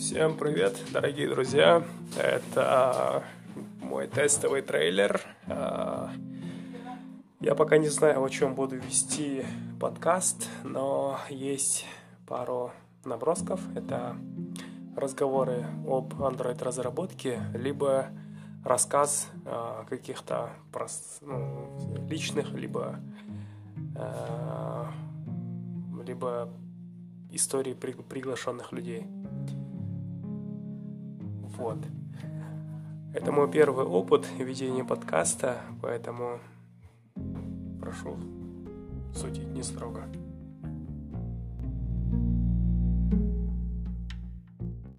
Всем привет, дорогие друзья! Это мой тестовый трейлер. А, я пока не знаю, о чем буду вести подкаст, но есть пару набросков. Это разговоры об Android-разработке, либо рассказ о каких-то ну, личных, либо, э, либо истории приглашенных людей. Вот. Это мой первый опыт ведения подкаста, поэтому прошу судить не строго.